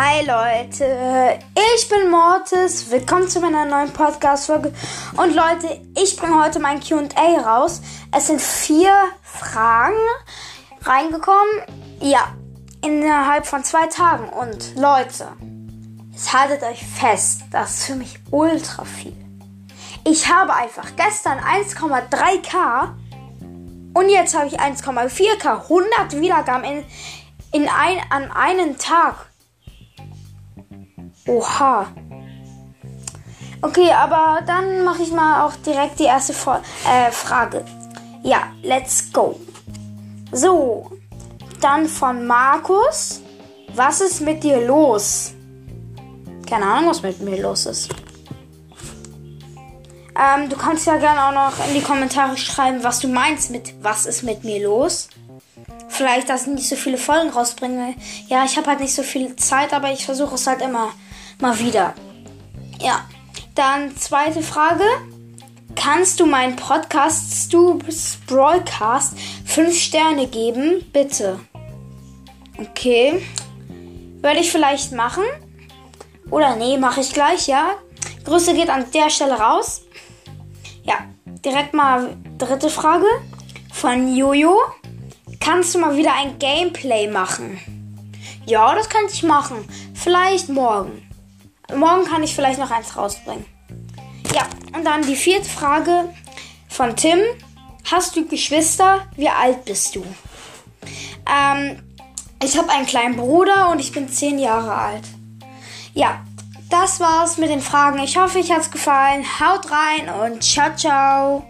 Hi Leute, ich bin Mortis. Willkommen zu meiner neuen Podcast-Folge. Und Leute, ich bringe heute mein QA raus. Es sind vier Fragen reingekommen. Ja, innerhalb von zwei Tagen. Und Leute, jetzt haltet euch fest, das ist für mich ultra viel. Ich habe einfach gestern 1,3k und jetzt habe ich 1,4k. 100 Wiedergaben in, in ein, an einem Tag. Oha. Okay, aber dann mache ich mal auch direkt die erste Vor äh, Frage. Ja, let's go. So, dann von Markus. Was ist mit dir los? Keine Ahnung, was mit mir los ist. Ähm, du kannst ja gerne auch noch in die Kommentare schreiben, was du meinst mit was ist mit mir los vielleicht, dass ich nicht so viele Folgen rausbringe. Ja, ich habe halt nicht so viel Zeit, aber ich versuche es halt immer mal wieder. Ja, dann zweite Frage. Kannst du meinen Podcast Stubs Broadcast 5 Sterne geben? Bitte. Okay. Würde ich vielleicht machen. Oder nee, mache ich gleich, ja. Grüße geht an der Stelle raus. Ja, direkt mal dritte Frage von Jojo. Kannst du mal wieder ein Gameplay machen? Ja, das könnte ich machen. Vielleicht morgen. Morgen kann ich vielleicht noch eins rausbringen. Ja, und dann die vierte Frage von Tim. Hast du Geschwister? Wie alt bist du? Ähm, ich habe einen kleinen Bruder und ich bin zehn Jahre alt. Ja, das war's mit den Fragen. Ich hoffe, euch hat's gefallen. Haut rein und ciao, ciao.